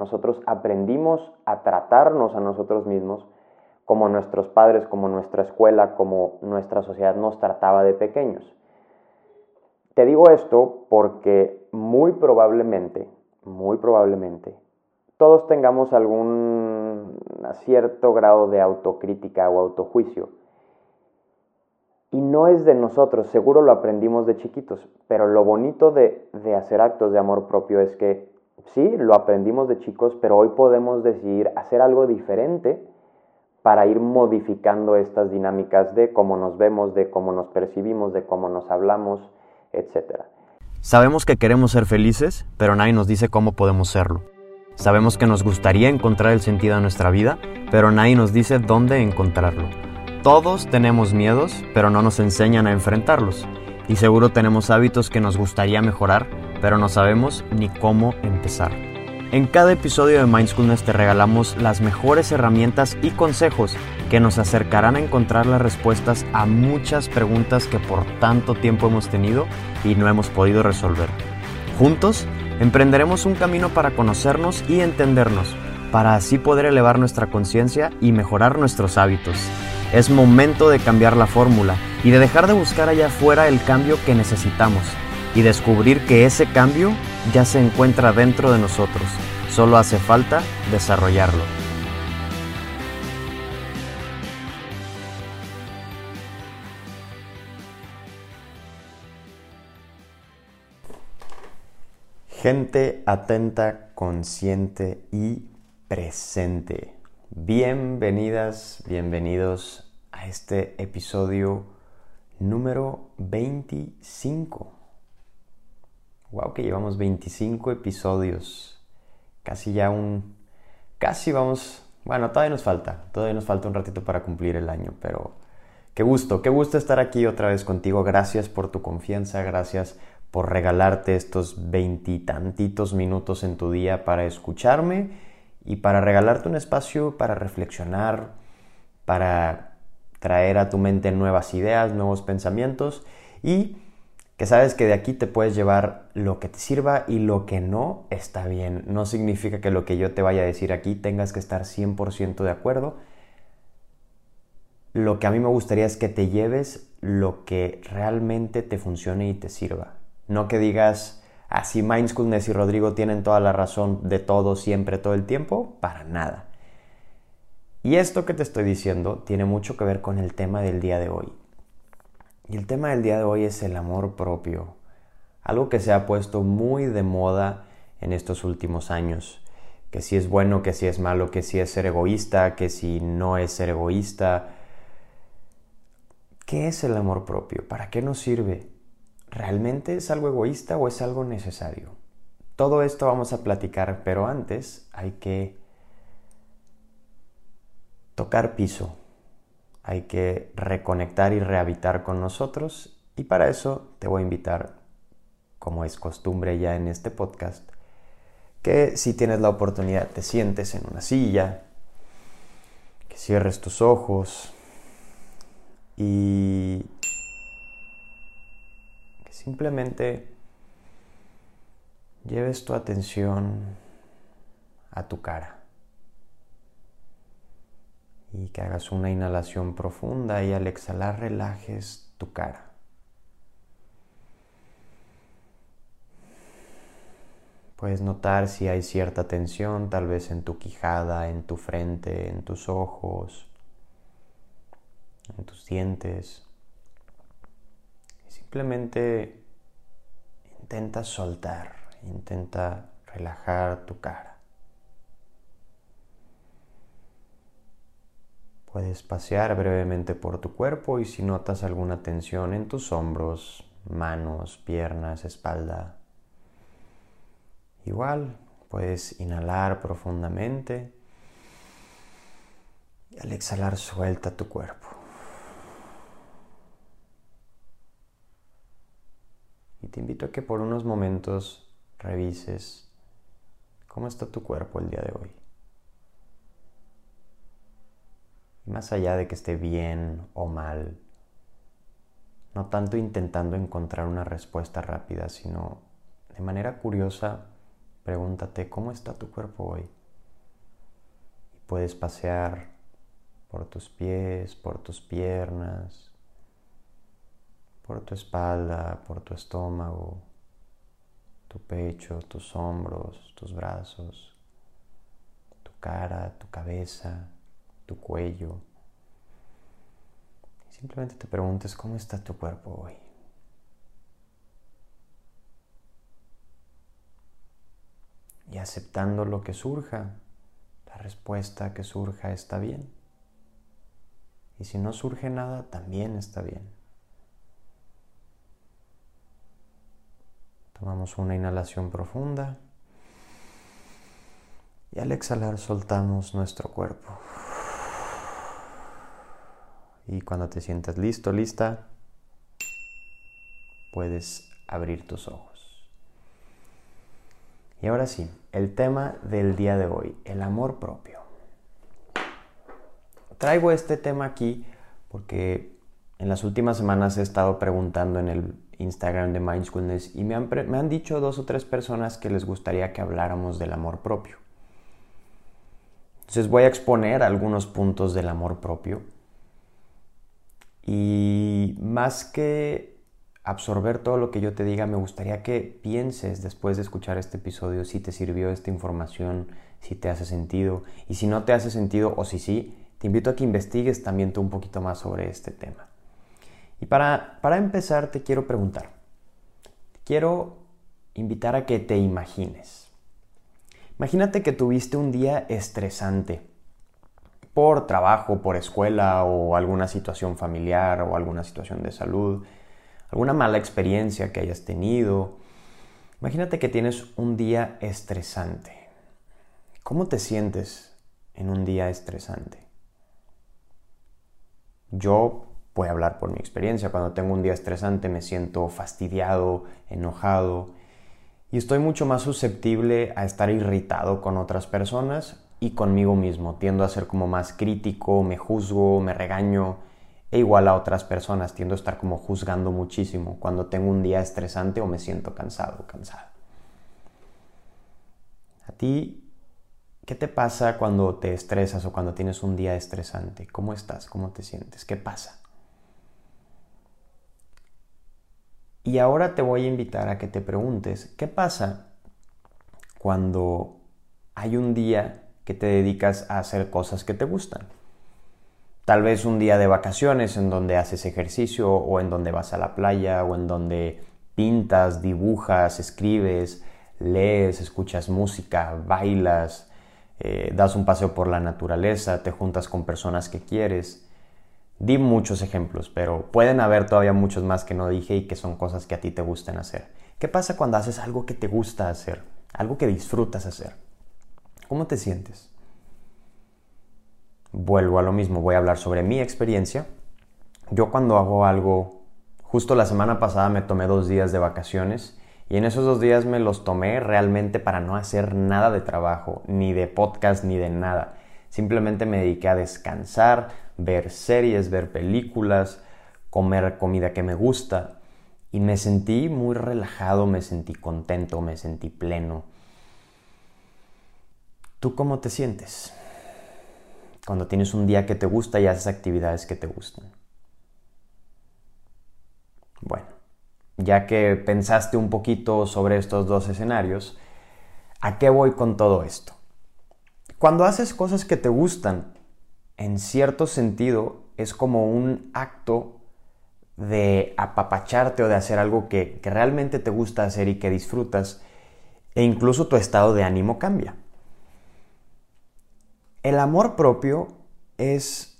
Nosotros aprendimos a tratarnos a nosotros mismos como nuestros padres, como nuestra escuela, como nuestra sociedad nos trataba de pequeños. Te digo esto porque muy probablemente, muy probablemente, todos tengamos algún cierto grado de autocrítica o autojuicio. Y no es de nosotros, seguro lo aprendimos de chiquitos, pero lo bonito de, de hacer actos de amor propio es que sí, lo aprendimos de chicos, pero hoy podemos decidir hacer algo diferente para ir modificando estas dinámicas de cómo nos vemos, de cómo nos percibimos, de cómo nos hablamos, etc. Sabemos que queremos ser felices, pero nadie nos dice cómo podemos serlo. Sabemos que nos gustaría encontrar el sentido de nuestra vida, pero nadie nos dice dónde encontrarlo. Todos tenemos miedos, pero no nos enseñan a enfrentarlos. Y seguro tenemos hábitos que nos gustaría mejorar, pero no sabemos ni cómo empezar. En cada episodio de Mindfulness te regalamos las mejores herramientas y consejos que nos acercarán a encontrar las respuestas a muchas preguntas que por tanto tiempo hemos tenido y no hemos podido resolver. Juntos, emprenderemos un camino para conocernos y entendernos, para así poder elevar nuestra conciencia y mejorar nuestros hábitos. Es momento de cambiar la fórmula y de dejar de buscar allá afuera el cambio que necesitamos y descubrir que ese cambio ya se encuentra dentro de nosotros. Solo hace falta desarrollarlo. Gente atenta, consciente y presente. Bienvenidas, bienvenidos a este episodio número 25 Wow, que llevamos 25 episodios. Casi ya un. Casi vamos. Bueno, todavía nos falta. Todavía nos falta un ratito para cumplir el año, pero. Qué gusto, qué gusto estar aquí otra vez contigo. Gracias por tu confianza, gracias por regalarte estos veintitantitos minutos en tu día para escucharme y para regalarte un espacio para reflexionar, para traer a tu mente nuevas ideas, nuevos pensamientos y que sabes que de aquí te puedes llevar lo que te sirva y lo que no está bien. No significa que lo que yo te vaya a decir aquí tengas que estar 100% de acuerdo. Lo que a mí me gustaría es que te lleves lo que realmente te funcione y te sirva. No que digas, así ah, Mindfulness y Rodrigo tienen toda la razón de todo, siempre, todo el tiempo. Para nada. Y esto que te estoy diciendo tiene mucho que ver con el tema del día de hoy. Y el tema del día de hoy es el amor propio, algo que se ha puesto muy de moda en estos últimos años, que si es bueno, que si es malo, que si es ser egoísta, que si no es ser egoísta. ¿Qué es el amor propio? ¿Para qué nos sirve? ¿Realmente es algo egoísta o es algo necesario? Todo esto vamos a platicar, pero antes hay que tocar piso, hay que reconectar y rehabitar con nosotros. Y para eso te voy a invitar, como es costumbre ya en este podcast, que si tienes la oportunidad te sientes en una silla, que cierres tus ojos y que simplemente lleves tu atención a tu cara y que hagas una inhalación profunda y al exhalar relajes tu cara. Puedes notar si hay cierta tensión, tal vez en tu quijada, en tu frente, en tus ojos, en tus dientes. Y simplemente intenta soltar, intenta relajar tu cara. Puedes pasear brevemente por tu cuerpo y si notas alguna tensión en tus hombros, manos, piernas, espalda, igual puedes inhalar profundamente y al exhalar suelta tu cuerpo. Y te invito a que por unos momentos revises cómo está tu cuerpo el día de hoy. Más allá de que esté bien o mal, no tanto intentando encontrar una respuesta rápida, sino de manera curiosa pregúntate cómo está tu cuerpo hoy. Y puedes pasear por tus pies, por tus piernas, por tu espalda, por tu estómago, tu pecho, tus hombros, tus brazos, tu cara, tu cabeza, tu cuello. Simplemente te preguntes cómo está tu cuerpo hoy. Y aceptando lo que surja, la respuesta que surja está bien. Y si no surge nada, también está bien. Tomamos una inhalación profunda y al exhalar soltamos nuestro cuerpo. Y cuando te sientas listo, lista, puedes abrir tus ojos. Y ahora sí, el tema del día de hoy, el amor propio. Traigo este tema aquí porque en las últimas semanas he estado preguntando en el Instagram de Mindfulness y me han, me han dicho dos o tres personas que les gustaría que habláramos del amor propio. Entonces voy a exponer algunos puntos del amor propio y más que absorber todo lo que yo te diga, me gustaría que pienses después de escuchar este episodio si te sirvió esta información, si te hace sentido. Y si no te hace sentido o si sí, te invito a que investigues también tú un poquito más sobre este tema. Y para, para empezar te quiero preguntar, quiero invitar a que te imagines. Imagínate que tuviste un día estresante por trabajo, por escuela o alguna situación familiar o alguna situación de salud, alguna mala experiencia que hayas tenido. Imagínate que tienes un día estresante. ¿Cómo te sientes en un día estresante? Yo voy a hablar por mi experiencia. Cuando tengo un día estresante me siento fastidiado, enojado y estoy mucho más susceptible a estar irritado con otras personas y conmigo mismo. Tiendo a ser como más crítico, me juzgo, me regaño e igual a otras personas. Tiendo a estar como juzgando muchísimo cuando tengo un día estresante o me siento cansado o cansada. ¿A ti qué te pasa cuando te estresas o cuando tienes un día estresante? ¿Cómo estás? ¿Cómo te sientes? ¿Qué pasa? Y ahora te voy a invitar a que te preguntes, ¿qué pasa cuando hay un día que te dedicas a hacer cosas que te gustan. Tal vez un día de vacaciones en donde haces ejercicio o en donde vas a la playa o en donde pintas, dibujas, escribes, lees, escuchas música, bailas, eh, das un paseo por la naturaleza, te juntas con personas que quieres. Di muchos ejemplos, pero pueden haber todavía muchos más que no dije y que son cosas que a ti te gustan hacer. ¿Qué pasa cuando haces algo que te gusta hacer? Algo que disfrutas hacer. ¿Cómo te sientes? Vuelvo a lo mismo, voy a hablar sobre mi experiencia. Yo cuando hago algo, justo la semana pasada me tomé dos días de vacaciones y en esos dos días me los tomé realmente para no hacer nada de trabajo, ni de podcast, ni de nada. Simplemente me dediqué a descansar, ver series, ver películas, comer comida que me gusta y me sentí muy relajado, me sentí contento, me sentí pleno. ¿Tú cómo te sientes cuando tienes un día que te gusta y haces actividades que te gustan? Bueno, ya que pensaste un poquito sobre estos dos escenarios, ¿a qué voy con todo esto? Cuando haces cosas que te gustan, en cierto sentido, es como un acto de apapacharte o de hacer algo que, que realmente te gusta hacer y que disfrutas, e incluso tu estado de ánimo cambia. El amor propio es...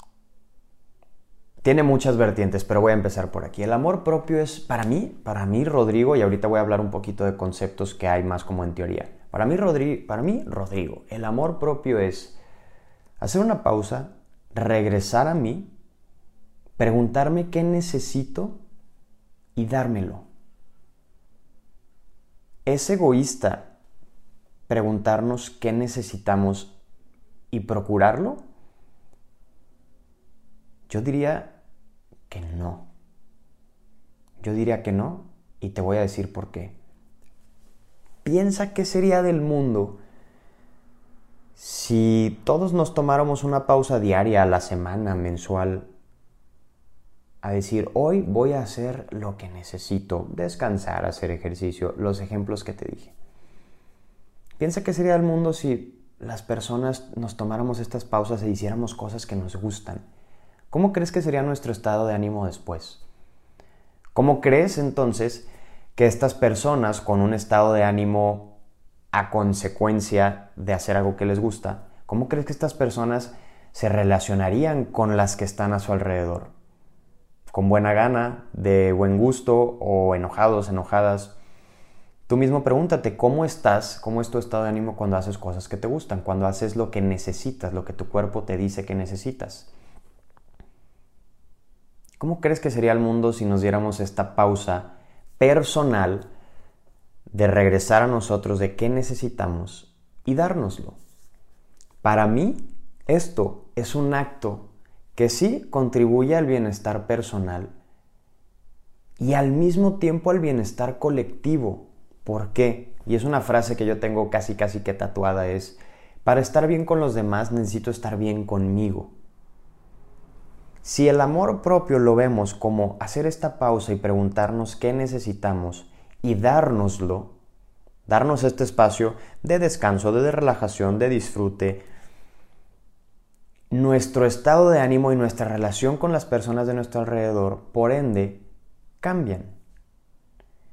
Tiene muchas vertientes, pero voy a empezar por aquí. El amor propio es, para mí, para mí, Rodrigo, y ahorita voy a hablar un poquito de conceptos que hay más como en teoría. Para mí, Rodrigo, para mí, Rodrigo, el amor propio es hacer una pausa, regresar a mí, preguntarme qué necesito y dármelo. Es egoísta preguntarnos qué necesitamos y procurarlo? Yo diría que no. Yo diría que no y te voy a decir por qué. piensa qué sería del mundo si todos nos tomáramos una pausa diaria, a la semana, mensual, a decir, hoy voy a hacer lo que necesito, descansar, hacer ejercicio, los ejemplos que te dije. Piensa qué sería el mundo si las personas nos tomáramos estas pausas e hiciéramos cosas que nos gustan. ¿Cómo crees que sería nuestro estado de ánimo después? ¿Cómo crees entonces que estas personas con un estado de ánimo a consecuencia de hacer algo que les gusta, ¿cómo crees que estas personas se relacionarían con las que están a su alrededor? ¿Con buena gana, de buen gusto o enojados, enojadas? Tú mismo pregúntate cómo estás, cómo es tu estado de ánimo cuando haces cosas que te gustan, cuando haces lo que necesitas, lo que tu cuerpo te dice que necesitas. ¿Cómo crees que sería el mundo si nos diéramos esta pausa personal de regresar a nosotros de qué necesitamos y dárnoslo. Para mí, esto es un acto que sí contribuye al bienestar personal y al mismo tiempo al bienestar colectivo. ¿Por qué? Y es una frase que yo tengo casi casi que tatuada es, para estar bien con los demás necesito estar bien conmigo. Si el amor propio lo vemos como hacer esta pausa y preguntarnos qué necesitamos y dárnoslo, darnos este espacio de descanso, de relajación, de disfrute, nuestro estado de ánimo y nuestra relación con las personas de nuestro alrededor, por ende, cambian.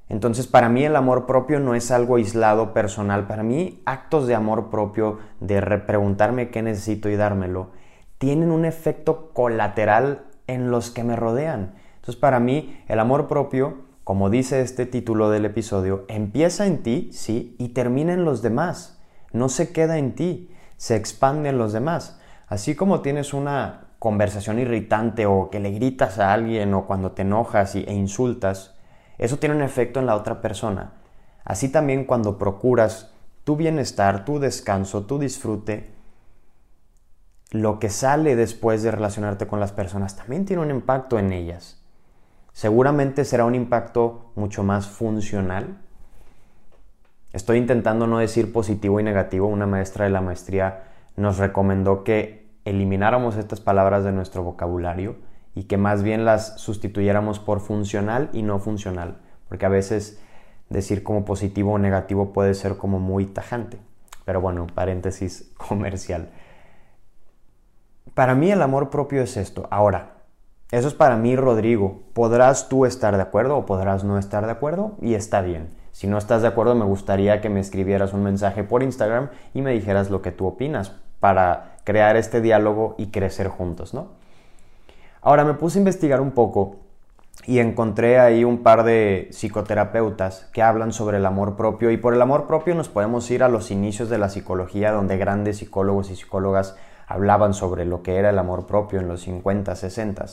Entonces, para mí el amor propio no es algo aislado, personal. Para mí, actos de amor propio, de preguntarme qué necesito y dármelo, tienen un efecto colateral en los que me rodean. Entonces, para mí, el amor propio como dice este título del episodio, empieza en ti, sí, y termina en los demás. No se queda en ti, se expande en los demás. Así como tienes una conversación irritante o que le gritas a alguien o cuando te enojas e insultas, eso tiene un efecto en la otra persona. Así también cuando procuras tu bienestar, tu descanso, tu disfrute, lo que sale después de relacionarte con las personas también tiene un impacto en ellas seguramente será un impacto mucho más funcional. Estoy intentando no decir positivo y negativo. Una maestra de la maestría nos recomendó que elimináramos estas palabras de nuestro vocabulario y que más bien las sustituyéramos por funcional y no funcional, porque a veces decir como positivo o negativo puede ser como muy tajante. Pero bueno, paréntesis comercial. Para mí el amor propio es esto. Ahora, eso es para mí, Rodrigo. Podrás tú estar de acuerdo o podrás no estar de acuerdo y está bien. Si no estás de acuerdo, me gustaría que me escribieras un mensaje por Instagram y me dijeras lo que tú opinas para crear este diálogo y crecer juntos, ¿no? Ahora me puse a investigar un poco y encontré ahí un par de psicoterapeutas que hablan sobre el amor propio y por el amor propio nos podemos ir a los inicios de la psicología donde grandes psicólogos y psicólogas hablaban sobre lo que era el amor propio en los 50, 60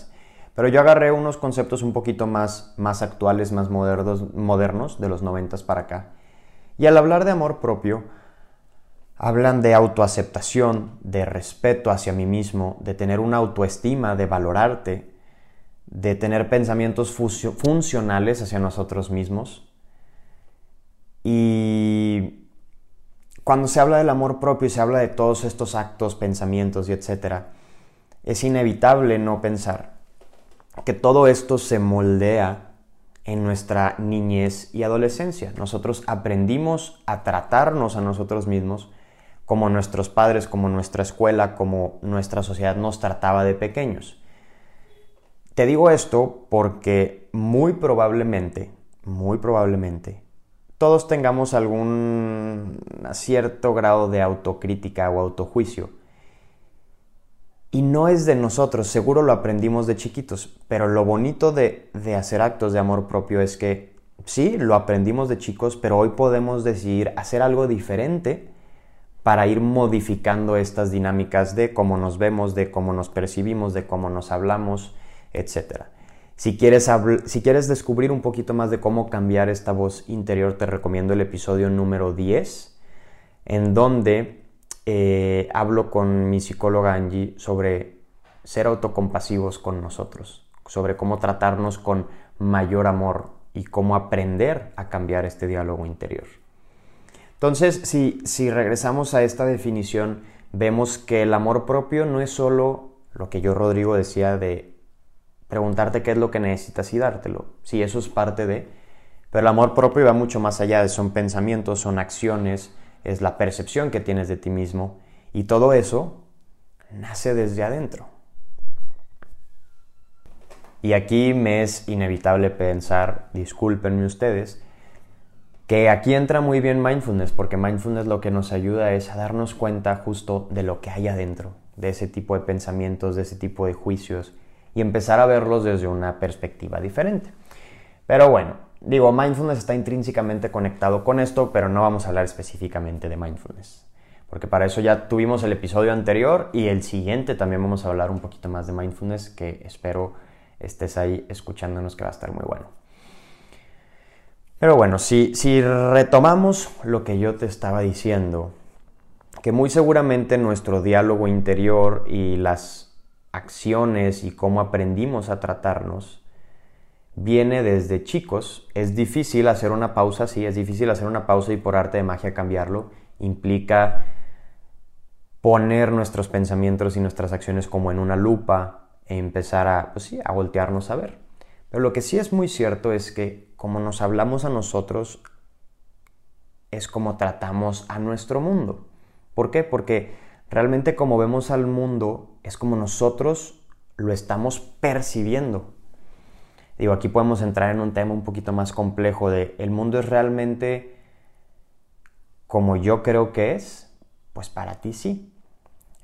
pero yo agarré unos conceptos un poquito más, más actuales, más modernos, modernos, de los noventas para acá. Y al hablar de amor propio, hablan de autoaceptación, de respeto hacia mí mismo, de tener una autoestima, de valorarte, de tener pensamientos funcionales hacia nosotros mismos. Y cuando se habla del amor propio y se habla de todos estos actos, pensamientos y etcétera, es inevitable no pensar que todo esto se moldea en nuestra niñez y adolescencia. Nosotros aprendimos a tratarnos a nosotros mismos como nuestros padres, como nuestra escuela, como nuestra sociedad nos trataba de pequeños. Te digo esto porque muy probablemente, muy probablemente, todos tengamos algún cierto grado de autocrítica o autojuicio y no es de nosotros, seguro lo aprendimos de chiquitos, pero lo bonito de, hacer actos de amor propio es que sí, lo aprendimos de chicos, pero hoy podemos decidir hacer algo diferente para ir modificando estas dinámicas de cómo nos vemos, de cómo nos percibimos, de cómo nos hablamos, etc. Si quieres, si quieres descubrir un poquito más de cómo cambiar esta voz interior, te recomiendo el episodio número 10, en donde eh, hablo con mi psicóloga Angie sobre ser autocompasivos con nosotros, sobre cómo tratarnos con mayor amor y cómo aprender a cambiar este diálogo interior. Entonces, si, regresamos a esta definición, vemos que el amor propio no es solo lo que yo, Rodrigo, decía de preguntarte qué es lo que necesitas y dártelo. Sí, eso es parte de... Pero el amor propio va mucho más allá de son pensamientos, son acciones, es la percepción que tienes de ti mismo. Y todo eso nace desde adentro. Y aquí me es inevitable pensar, discúlpenme ustedes, que aquí entra muy bien mindfulness, porque mindfulness lo que nos ayuda es a darnos cuenta justo de lo que hay adentro, de ese tipo de pensamientos, de ese tipo de juicios, y empezar a verlos desde una perspectiva diferente. Pero bueno, digo, mindfulness está intrínsecamente conectado con esto, pero no vamos a hablar específicamente de mindfulness, porque para eso ya tuvimos el episodio anterior y el siguiente también vamos a hablar un poquito más de mindfulness, que espero estés ahí escuchándonos, que va a estar muy bueno. Pero bueno, si, si retomamos lo que yo te estaba diciendo, que muy seguramente nuestro diálogo interior y las acciones y cómo aprendimos a tratarnos viene desde chicos. Es difícil hacer una pausa, sí, es difícil hacer una pausa y por arte de magia cambiarlo. Implica poner nuestros pensamientos y nuestras acciones como en una lupa e empezar a, pues sí, a voltearnos a ver. Pero lo que sí es muy cierto es que como nos hablamos a nosotros, es como tratamos a nuestro mundo. ¿Por qué? Porque realmente como vemos al mundo, es como nosotros lo estamos percibiendo. Digo, aquí podemos entrar en un tema un poquito más complejo de el mundo es realmente como yo creo que es, pues para ti sí.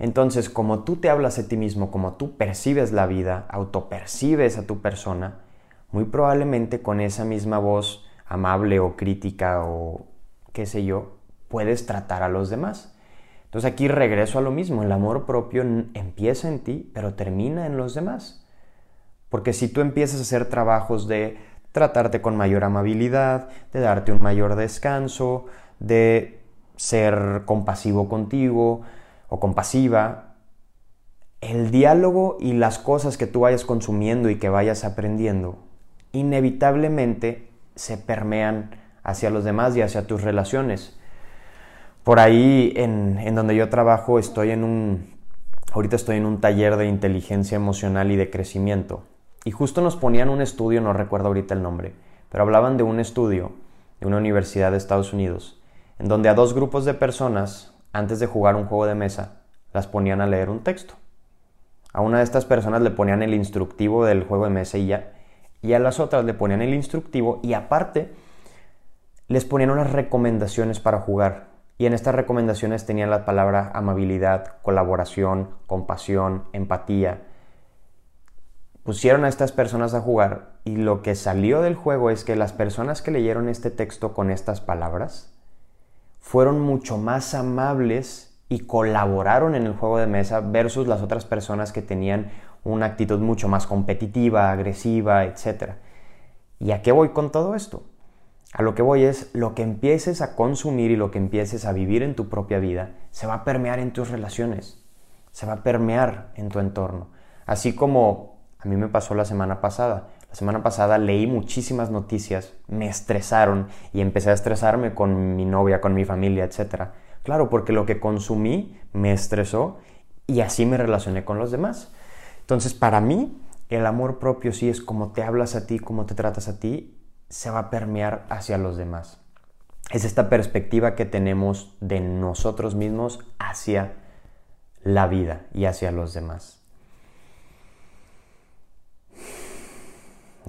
Entonces, como tú te hablas a ti mismo, como tú percibes la vida, autopercibes a tu persona, muy probablemente con esa misma voz amable o crítica o qué sé yo, puedes tratar a los demás. Entonces aquí regreso a lo mismo, el amor propio empieza en ti, pero termina en los demás. Porque si tú empiezas a hacer trabajos de tratarte con mayor amabilidad, de darte un mayor descanso, de ser compasivo contigo o compasiva, el diálogo y las cosas que tú vayas consumiendo y que vayas aprendiendo inevitablemente se permean hacia los demás y hacia tus relaciones. Por ahí, en, donde yo trabajo, estoy en un, ahorita estoy en un taller de inteligencia emocional y de crecimiento. Y justo nos ponían un estudio, no recuerdo ahorita el nombre, pero hablaban de un estudio de una universidad de Estados Unidos, en donde a dos grupos de personas, antes de jugar un juego de mesa, las ponían a leer un texto. A una de estas personas le ponían el instructivo del juego de mesa y ya, y a las otras le ponían el instructivo y aparte les ponían unas recomendaciones para jugar. Y en estas recomendaciones tenían la palabra amabilidad, colaboración, compasión, empatía. Pusieron a estas personas a jugar y lo que salió del juego es que las personas que leyeron este texto con estas palabras fueron mucho más amables y colaboraron en el juego de mesa versus las otras personas que tenían una actitud mucho más competitiva, agresiva, etc. ¿Y a qué voy con todo esto? A lo que voy es lo que empieces a consumir y lo que empieces a vivir en tu propia vida se va a permear en tus relaciones, se va a permear en tu entorno. Así como a mí me pasó la semana pasada. La semana pasada leí muchísimas noticias, me estresaron y empecé a estresarme con mi novia, con mi familia, etc. Claro, porque lo que consumí me estresó y así me relacioné con los demás. Entonces, para mí, el amor propio sí es como te hablas a ti, como te tratas a ti, se va a permear hacia los demás. Es esta perspectiva que tenemos de nosotros mismos hacia la vida y hacia los demás.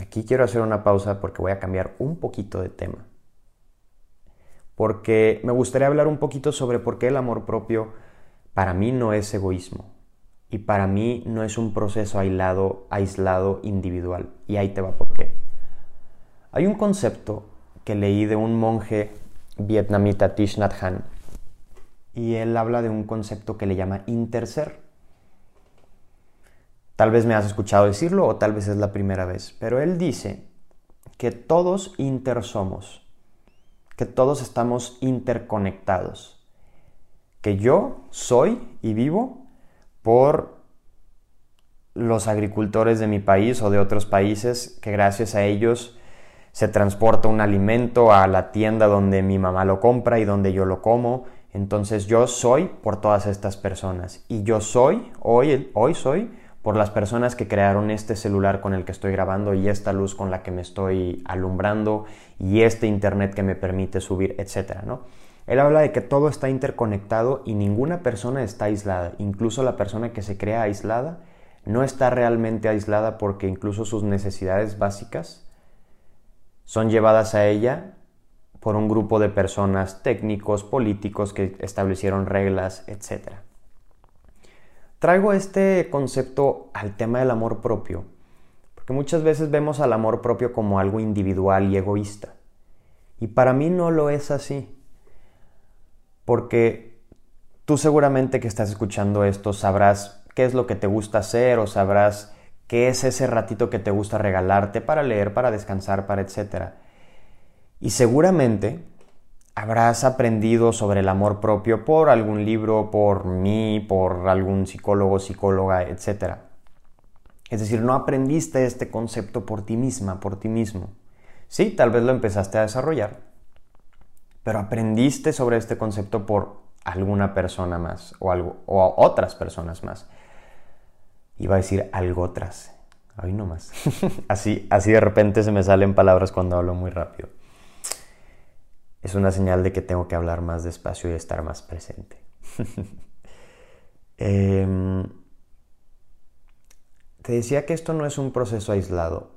Aquí quiero hacer una pausa porque voy a cambiar un poquito de tema. Porque me gustaría hablar un poquito sobre por qué el amor propio para mí no es egoísmo y para mí no es un proceso aislado, aislado individual. Y ahí te va por qué. Hay un concepto que leí de un monje vietnamita Thich Nhat Hanh y él habla de un concepto que le llama interser. Tal vez me has escuchado decirlo o tal vez es la primera vez, pero él dice que todos intersomos, que todos estamos interconectados, que yo soy y vivo por los agricultores de mi país o de otros países que gracias a ellos se transporta un alimento a la tienda donde mi mamá lo compra y donde yo lo como. Entonces yo soy por todas estas personas. Y yo soy, hoy, hoy soy, por las personas que crearon este celular con el que estoy grabando y esta luz con la que me estoy alumbrando y este internet que me permite subir, etcétera, ¿no? Él habla de que todo está interconectado y ninguna persona está aislada. Incluso la persona que se crea aislada no está realmente aislada porque incluso sus necesidades básicas son llevadas a ella por un grupo de personas técnicos, políticos que establecieron reglas, etc. Traigo este concepto al tema del amor propio, porque muchas veces vemos al amor propio como algo individual y egoísta. Y para mí no lo es así, porque tú seguramente que estás escuchando esto sabrás qué es lo que te gusta hacer o sabrás qué es ese ratito que te gusta regalarte para leer, para descansar, para etcétera. Y seguramente habrás aprendido sobre el amor propio por algún libro, por mí, por algún psicólogo, psicóloga, etc. Es decir, no aprendiste este concepto por ti misma, por ti mismo. Sí, tal vez lo empezaste a desarrollar, pero aprendiste sobre este concepto por alguna persona más o, algo, o otras personas más. Iba a decir algo otras. Ay, no más. así, así de repente se me salen palabras cuando hablo muy rápido es una señal de que tengo que hablar más despacio y estar más presente. Em, te decía que esto no es un proceso aislado.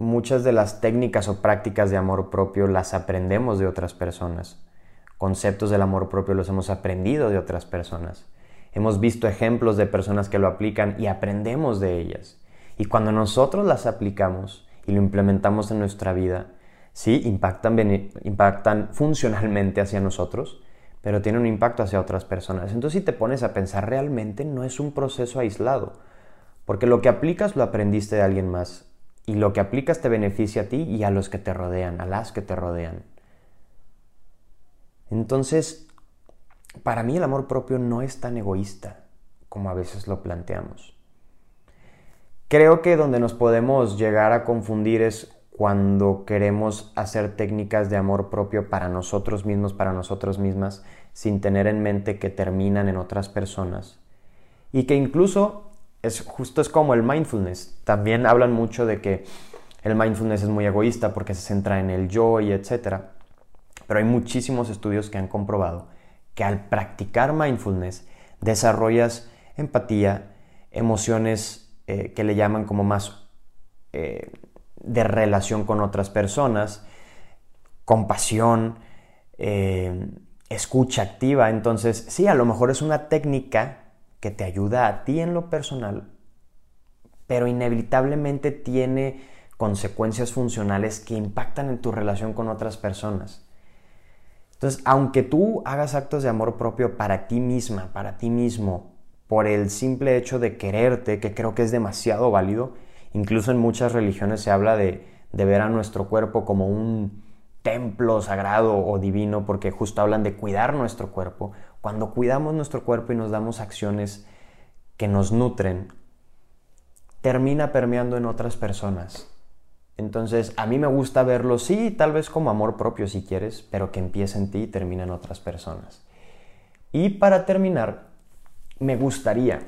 Muchas de las técnicas o prácticas de amor propio las aprendemos de otras personas. Conceptos del amor propio los hemos aprendido de otras personas. Hemos visto ejemplos de personas que lo aplican y aprendemos de ellas. Y cuando nosotros las aplicamos y lo implementamos en nuestra vida, sí, impactan, impactan funcionalmente hacia nosotros, pero tienen un impacto hacia otras personas. Entonces si te pones a pensar realmente no es un proceso aislado, porque lo que aplicas lo aprendiste de alguien más y lo que aplicas te beneficia a ti y a los que te rodean, a las que te rodean. Entonces, para mí el amor propio no es tan egoísta como a veces lo planteamos. Creo que donde nos podemos llegar a confundir es cuando queremos hacer técnicas de amor propio para nosotros mismos, para nosotros mismas, sin tener en mente que terminan en otras personas. Y que incluso es justo es como el mindfulness. También hablan mucho de que el mindfulness es muy egoísta porque se centra en el yo y etcétera. Pero hay muchísimos estudios que han comprobado que al practicar mindfulness desarrollas empatía, emociones eh, que le llaman como más eh, de relación con otras personas, compasión, eh, escucha activa. Entonces, sí, a lo mejor es una técnica que te ayuda a ti en lo personal, pero inevitablemente tiene consecuencias funcionales que impactan en tu relación con otras personas. Entonces, aunque tú hagas actos de amor propio para ti misma, para ti mismo, por el simple hecho de quererte, que creo que es demasiado válido, Incluso en muchas religiones se habla de, ver a nuestro cuerpo como un templo sagrado o divino porque justo hablan de cuidar nuestro cuerpo. Cuando cuidamos nuestro cuerpo y nos damos acciones que nos nutren, termina permeando en otras personas. Entonces, a mí me gusta verlo, sí, tal vez como amor propio si quieres, pero que empiece en ti y termine en otras personas. Y para terminar, me gustaría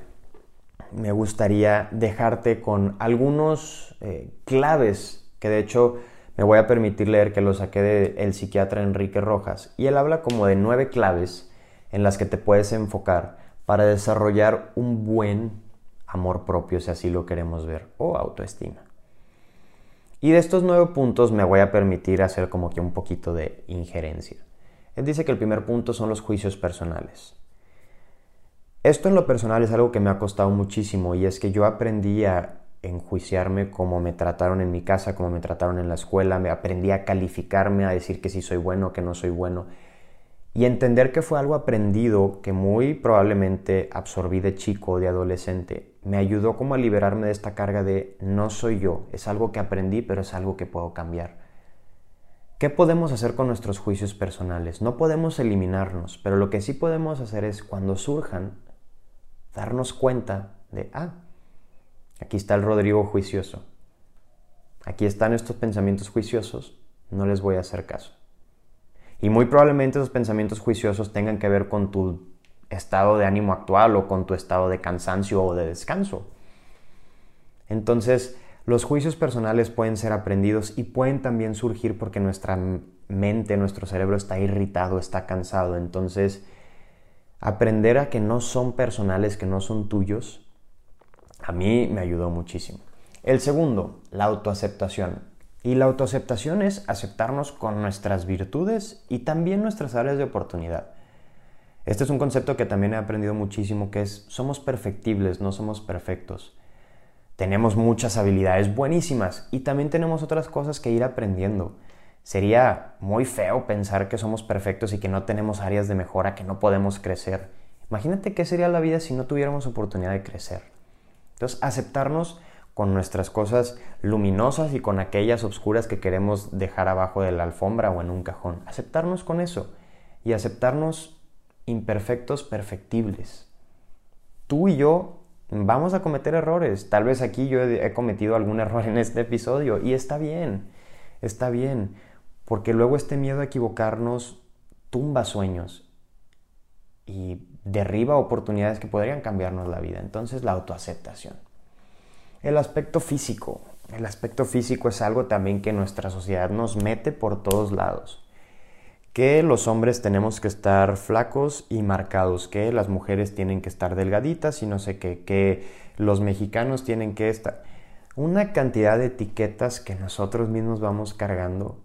me gustaría dejarte con algunos eh, claves que de hecho me voy a permitir leer que lo saqué del psiquiatra Enrique Rojas y él habla como de nueve claves en las que te puedes enfocar para desarrollar un buen amor propio si así lo queremos ver o autoestima. Y de estos nueve puntos me voy a permitir hacer como que un poquito de injerencia. Él dice que el primer punto son los juicios personales. Esto en lo personal es algo que me ha costado muchísimo y es que yo aprendí a enjuiciarme como me trataron en mi casa, como me trataron en la escuela, me aprendí a calificarme, a decir que si soy bueno, que no soy bueno y entender que fue algo aprendido que muy probablemente absorbí de chico, de adolescente, me ayudó como a liberarme de esta carga de no soy yo, es algo que aprendí pero es algo que puedo cambiar. ¿Qué podemos hacer con nuestros juicios personales? No podemos eliminarnos, pero lo que sí podemos hacer es cuando surjan, darnos cuenta de, ah, aquí está el Rodrigo juicioso. aquí están estos pensamientos juiciosos, no les voy a hacer caso. Y muy probablemente esos pensamientos juiciosos tengan que ver con tu estado de ánimo actual o con tu estado de cansancio o de descanso. Entonces, los juicios personales pueden ser aprendidos y pueden también surgir porque nuestra mente, nuestro cerebro está irritado, está cansado. Entonces, aprender a que no son personales, que no son tuyos, a mí me ayudó muchísimo. El segundo, la autoaceptación. Y la autoaceptación es aceptarnos con nuestras virtudes y también nuestras áreas de oportunidad. Este es un concepto que también he aprendido muchísimo, que es somos perfectibles, no somos perfectos. Tenemos muchas habilidades buenísimas y también tenemos otras cosas que ir aprendiendo. Sería muy feo pensar que somos perfectos y que no tenemos áreas de mejora, que no podemos crecer. Imagínate qué sería la vida si no tuviéramos oportunidad de crecer. Entonces, aceptarnos con nuestras cosas luminosas y con aquellas oscuras que queremos dejar abajo de la alfombra o en un cajón. Aceptarnos con eso y aceptarnos imperfectos, perfectibles. Tú y yo vamos a cometer errores. Tal vez aquí yo he cometido algún error en este episodio y está bien, está bien, porque luego este miedo a equivocarnos tumba sueños y derriba oportunidades que podrían cambiarnos la vida. Entonces la autoaceptación. El aspecto físico. El aspecto físico es algo también que nuestra sociedad nos mete por todos lados que los hombres tenemos que estar flacos y marcados, que las mujeres tienen que estar delgaditas y no sé qué, que los mexicanos tienen que estar... Una cantidad de etiquetas que nosotros mismos vamos cargando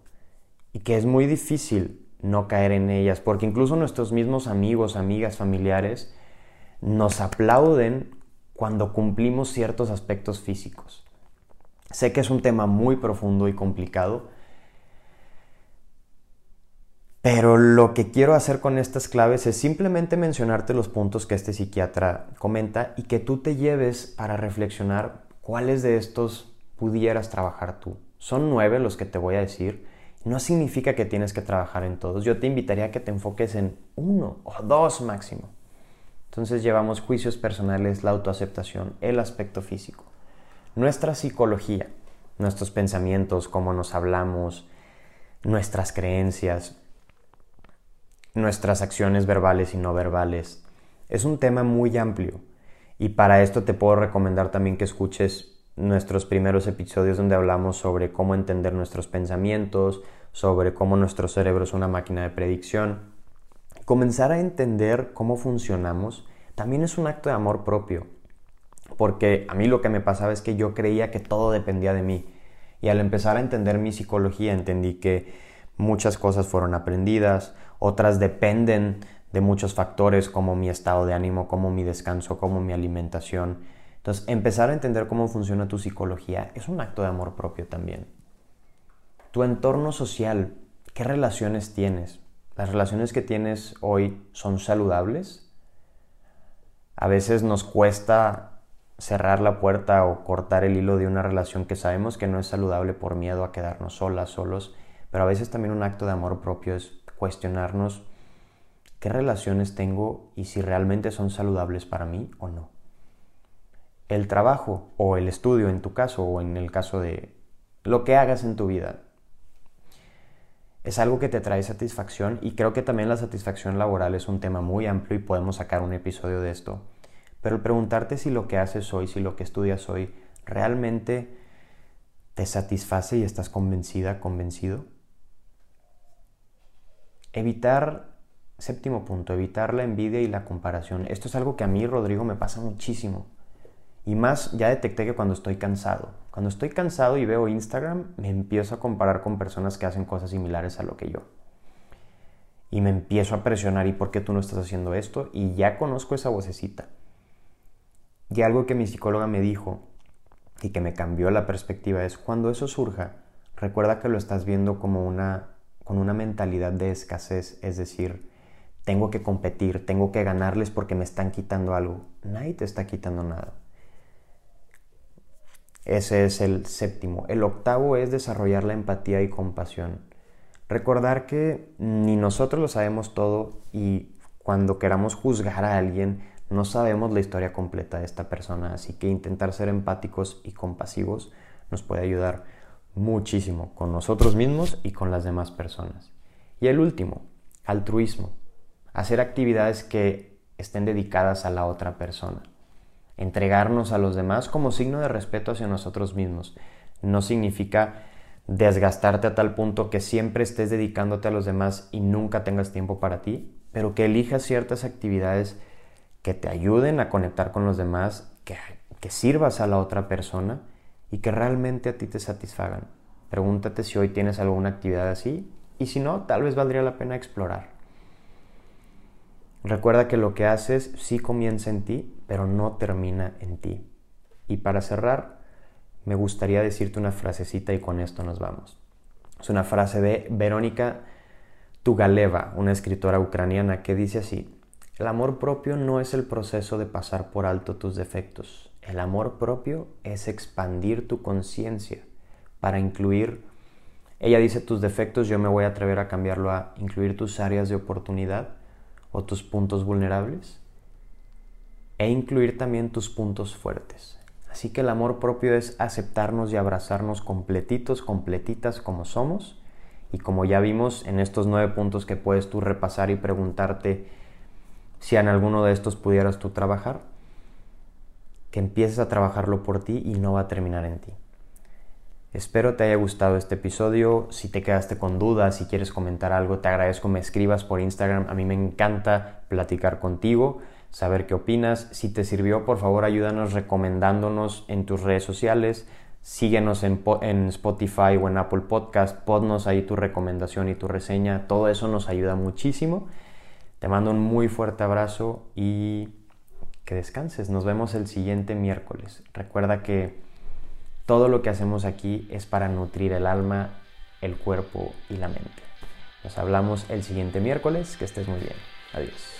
y que es muy difícil no caer en ellas, porque incluso nuestros mismos amigos, amigas, familiares nos aplauden cuando cumplimos ciertos aspectos físicos. Sé que es un tema muy profundo y complicado, pero lo que quiero hacer con estas claves es simplemente mencionarte los puntos que este psiquiatra comenta y que tú te lleves para reflexionar cuáles de estos pudieras trabajar tú. Son nueve los que te voy a decir. No significa que tienes que trabajar en todos. Yo te invitaría a que te enfoques en uno o dos máximo. Entonces llevamos juicios personales, la autoaceptación, el aspecto físico, nuestra psicología, nuestros pensamientos, cómo nos hablamos, nuestras creencias, nuestras acciones verbales y no verbales. Es un tema muy amplio y para esto te puedo recomendar también que escuches nuestros primeros episodios donde hablamos sobre cómo entender nuestros pensamientos, sobre cómo nuestro cerebro es una máquina de predicción. Comenzar a entender cómo funcionamos también es un acto de amor propio, porque a mí lo que me pasaba es que yo creía que todo dependía de mí y al empezar a entender mi psicología entendí que muchas cosas fueron aprendidas, otras dependen de muchos factores como mi estado de ánimo, como mi descanso, como mi alimentación. Entonces, empezar a entender cómo funciona tu psicología es un acto de amor propio también. Tu entorno social, ¿qué relaciones tienes? ¿Las relaciones que tienes hoy son saludables? A veces nos cuesta cerrar la puerta o cortar el hilo de una relación que sabemos que no es saludable por miedo a quedarnos solas, solos, pero a veces también un acto de amor propio es cuestionarnos qué relaciones tengo y si realmente son saludables para mí o no. El trabajo o el estudio en tu caso o en el caso de lo que hagas en tu vida es algo que te trae satisfacción y creo que también la satisfacción laboral es un tema muy amplio y podemos sacar un episodio de esto. Pero el preguntarte si lo que haces hoy, si lo que estudias hoy realmente te satisface y estás convencida, convencido, Evitar, séptimo punto, evitar la envidia y la comparación. Esto es algo que a mí, Rodrigo, me pasa muchísimo. Y más, ya detecté que cuando estoy cansado. Cuando estoy cansado y veo Instagram, me empiezo a comparar con personas que hacen cosas similares a lo que yo. Y me empiezo a presionar, ¿y por qué tú no estás haciendo esto? Y ya conozco esa vocecita. Y algo que mi psicóloga me dijo y que me cambió la perspectiva es, cuando eso surja, recuerda que lo estás viendo como una con una mentalidad de escasez, es decir, tengo que competir, tengo que ganarles porque me están quitando algo. Nadie te está quitando nada. Ese es el séptimo. El octavo es desarrollar la empatía y compasión. Recordar que ni nosotros lo sabemos todo y cuando queramos juzgar a alguien no sabemos la historia completa de esta persona, así que intentar ser empáticos y compasivos nos puede ayudar muchísimo con nosotros mismos y con las demás personas. Y el último, altruismo. Hacer actividades que estén dedicadas a la otra persona. Entregarnos a los demás como signo de respeto hacia nosotros mismos. No significa desgastarte a tal punto que siempre estés dedicándote a los demás y nunca tengas tiempo para ti, pero que elijas ciertas actividades que te ayuden a conectar con los demás, que, que sirvas a la otra persona y que realmente a ti te satisfagan. Pregúntate si hoy tienes alguna actividad así y si no, tal vez valdría la pena explorar. Recuerda que lo que haces sí comienza en ti, pero no termina en ti. Y para cerrar, me gustaría decirte una frasecita y con esto nos vamos. Es una frase de Verónica Tugaleva, una escritora ucraniana, que dice así, el amor propio no es el proceso de pasar por alto tus defectos. El amor propio es expandir tu conciencia para incluir, ella dice tus defectos, yo me voy a atrever a cambiarlo a incluir tus áreas de oportunidad o tus puntos vulnerables e incluir también tus puntos fuertes. Así que el amor propio es aceptarnos y abrazarnos completitos, completitas como somos. Y como ya vimos en estos nueve puntos que puedes tú repasar y preguntarte si en alguno de estos pudieras tú trabajar, que empieces a trabajarlo por ti y no va a terminar en ti. Espero te haya gustado este episodio. Si te quedaste con dudas, si quieres comentar algo, te agradezco me escribas por Instagram. A mí me encanta platicar contigo saber qué opinas. Si te sirvió, por favor ayúdanos recomendándonos en tus redes sociales. Síguenos en, Spotify o en Apple Podcast. Ponnos ahí tu recomendación y tu reseña. Todo eso nos ayuda muchísimo. Te mando un muy fuerte abrazo y que descanses. Nos vemos el siguiente miércoles. Recuerda que todo lo que hacemos aquí es para nutrir el alma, el cuerpo y la mente. Nos hablamos el siguiente miércoles. Que estés muy bien. Adiós.